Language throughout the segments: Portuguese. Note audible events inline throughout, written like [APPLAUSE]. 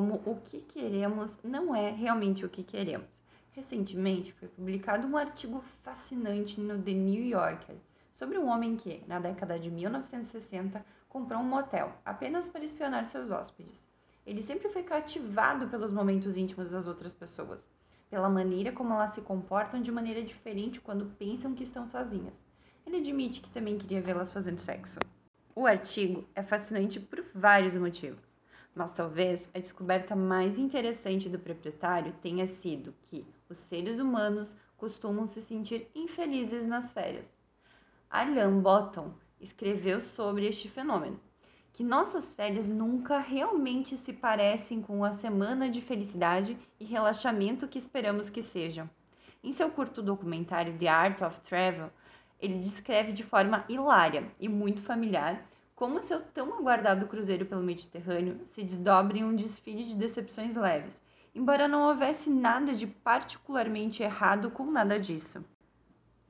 como o que queremos não é realmente o que queremos. Recentemente foi publicado um artigo fascinante no The New Yorker sobre um homem que, na década de 1960, comprou um motel apenas para espionar seus hóspedes. Ele sempre foi cativado pelos momentos íntimos das outras pessoas, pela maneira como elas se comportam de maneira diferente quando pensam que estão sozinhas. Ele admite que também queria vê-las fazendo sexo. O artigo é fascinante por vários motivos, mas talvez a descoberta mais interessante do proprietário tenha sido que os seres humanos costumam se sentir infelizes nas férias. Alan Bottom escreveu sobre este fenômeno, que nossas férias nunca realmente se parecem com a semana de felicidade e relaxamento que esperamos que sejam. Em seu curto documentário The Art of Travel, ele descreve de forma hilária e muito familiar como seu tão aguardado cruzeiro pelo Mediterrâneo se desdobra em um desfile de decepções leves, embora não houvesse nada de particularmente errado com nada disso.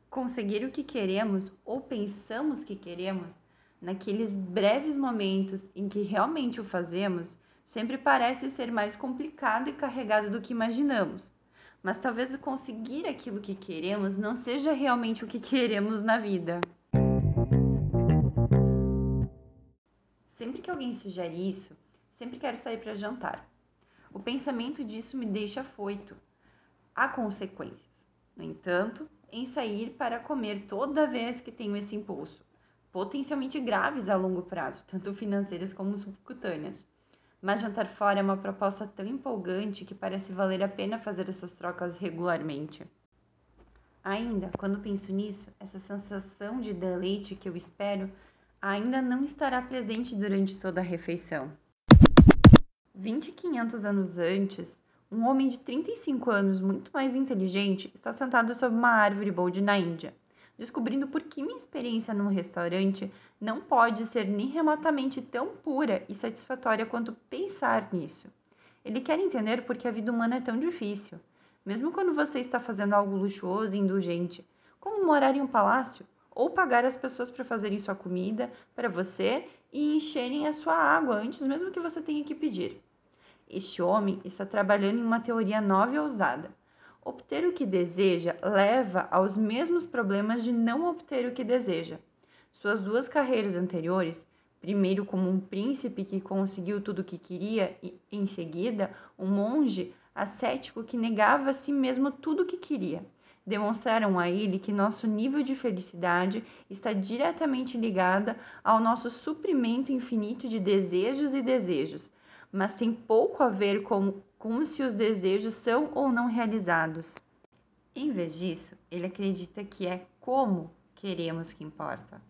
Conseguir o que queremos ou pensamos que queremos, naqueles breves momentos em que realmente o fazemos, sempre parece ser mais complicado e carregado do que imaginamos mas talvez conseguir aquilo que queremos não seja realmente o que [LAUGHS] queremos na vida. Sempre que alguém sugere isso, sempre quero sair para jantar. O pensamento disso me deixa afoito. Há consequências, no entanto, em sair para comer toda vez que tenho esse impulso, potencialmente graves a longo prazo, tanto financeiras como subcutâneas. Mas jantar fora é uma proposta tão empolgante que parece valer a pena fazer essas trocas regularmente. Ainda, quando penso nisso, essa sensação de deleite que eu espero ainda não estará presente durante toda a refeição. 2500 anos antes, um homem de 35 anos, muito mais inteligente, está sentado sob uma árvore bolde na Índia descobrindo por que minha experiência num restaurante não pode ser nem remotamente tão pura e satisfatória quanto pensar nisso. Ele quer entender por que a vida humana é tão difícil, mesmo quando você está fazendo algo luxuoso e indulgente, como morar em um palácio ou pagar as pessoas para fazerem sua comida para você e encherem a sua água antes mesmo que você tenha que pedir. Este homem está trabalhando em uma teoria nova e ousada Obter o que deseja leva aos mesmos problemas de não obter o que deseja. Suas duas carreiras anteriores, primeiro como um príncipe que conseguiu tudo o que queria e, em seguida, um monge ascético que negava a si mesmo tudo o que queria, demonstraram a ele que nosso nível de felicidade está diretamente ligado ao nosso suprimento infinito de desejos e desejos, mas tem pouco a ver com como se os desejos são ou não realizados. Em vez disso, ele acredita que é como queremos que importa.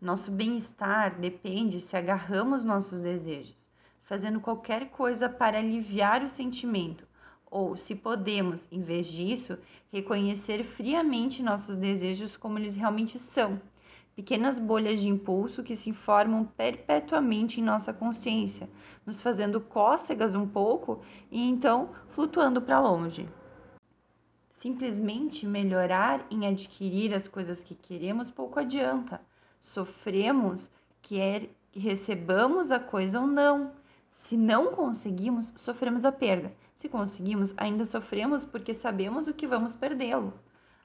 Nosso bem-estar depende se agarramos nossos desejos, fazendo qualquer coisa para aliviar o sentimento, ou se podemos, em vez disso, reconhecer friamente nossos desejos como eles realmente são pequenas bolhas de impulso que se formam perpetuamente em nossa consciência, nos fazendo cócegas um pouco e então flutuando para longe. Simplesmente melhorar em adquirir as coisas que queremos pouco adianta. Sofremos quer que recebamos a coisa ou não. Se não conseguimos, sofremos a perda. Se conseguimos, ainda sofremos porque sabemos o que vamos perdê-lo.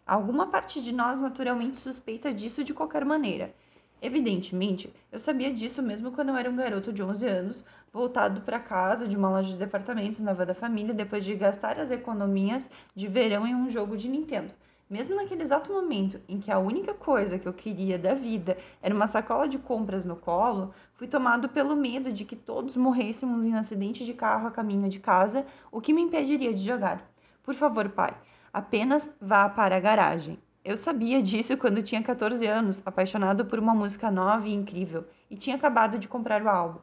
Alguma parte de nós naturalmente suspeita disso de qualquer maneira. Evidentemente, eu sabia disso mesmo quando eu era um garoto de 11 anos, voltado para casa de uma loja de departamentos nova da família depois de gastar as economias de verão em um jogo de Nintendo. Mesmo naquele exato momento em que a única coisa que eu queria da vida era uma sacola de compras no colo, fui tomado pelo medo de que todos morrêssemos em um acidente de carro a caminho de casa, o que me impediria de jogar. Por favor, pai, Apenas vá para a garagem. Eu sabia disso quando tinha 14 anos, apaixonado por uma música nova e incrível, e tinha acabado de comprar o álbum.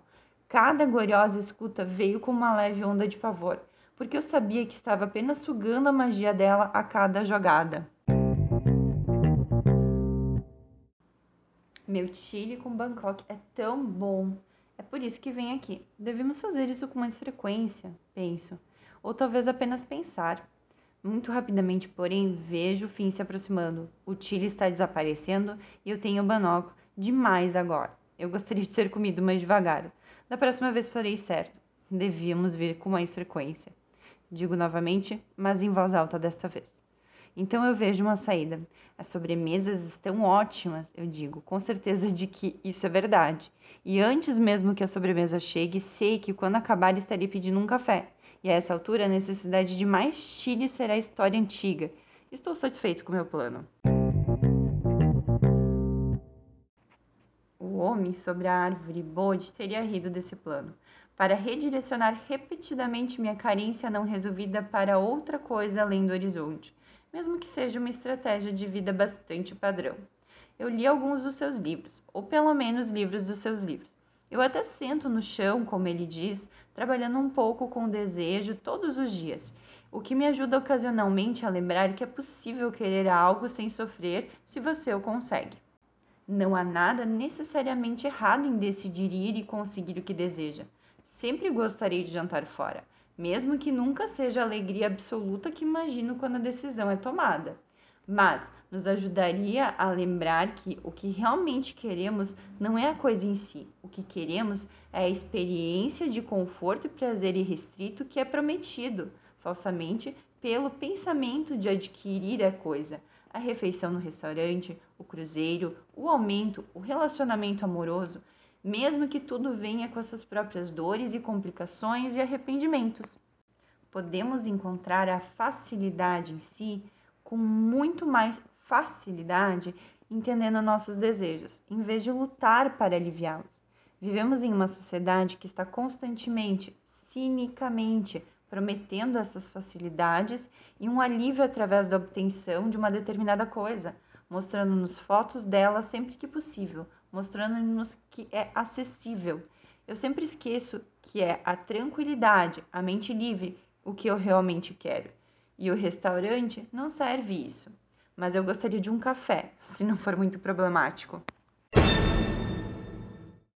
Cada gloriosa escuta veio com uma leve onda de pavor, porque eu sabia que estava apenas sugando a magia dela a cada jogada. Meu Chile com Bangkok é tão bom. É por isso que vem aqui. Devemos fazer isso com mais frequência, penso. Ou talvez apenas pensar. Muito rapidamente, porém, vejo o fim se aproximando. O Chile está desaparecendo e eu tenho Banoco demais agora. Eu gostaria de ter comido mais devagar. Da próxima vez farei certo. Devíamos vir com mais frequência. Digo novamente, mas em voz alta desta vez. Então eu vejo uma saída. As sobremesas estão ótimas, eu digo, com certeza de que isso é verdade. E antes mesmo que a sobremesa chegue, sei que quando acabar estarei pedindo um café. E a essa altura a necessidade de mais chile será história antiga. Estou satisfeito com meu plano. O homem sobre a árvore bode teria rido desse plano, para redirecionar repetidamente minha carência não resolvida para outra coisa além do horizonte mesmo que seja uma estratégia de vida bastante padrão. Eu li alguns dos seus livros, ou pelo menos livros dos seus livros. Eu até sento no chão, como ele diz, trabalhando um pouco com desejo todos os dias, o que me ajuda ocasionalmente a lembrar que é possível querer algo sem sofrer se você o consegue. Não há nada necessariamente errado em decidir ir e conseguir o que deseja. Sempre gostaria de jantar fora mesmo que nunca seja a alegria absoluta que imagino quando a decisão é tomada. Mas nos ajudaria a lembrar que o que realmente queremos não é a coisa em si. O que queremos é a experiência de conforto e prazer irrestrito que é prometido, falsamente, pelo pensamento de adquirir a coisa. A refeição no restaurante, o cruzeiro, o aumento, o relacionamento amoroso, mesmo que tudo venha com as suas próprias dores e complicações e arrependimentos. Podemos encontrar a facilidade em si com muito mais facilidade entendendo nossos desejos, em vez de lutar para aliviá-los. Vivemos em uma sociedade que está constantemente, cinicamente, prometendo essas facilidades e um alívio através da obtenção de uma determinada coisa, mostrando-nos fotos dela sempre que possível, mostrando-nos que é acessível. Eu sempre esqueço que é a tranquilidade, a mente livre, o que eu realmente quero. E o restaurante não serve isso. Mas eu gostaria de um café, se não for muito problemático.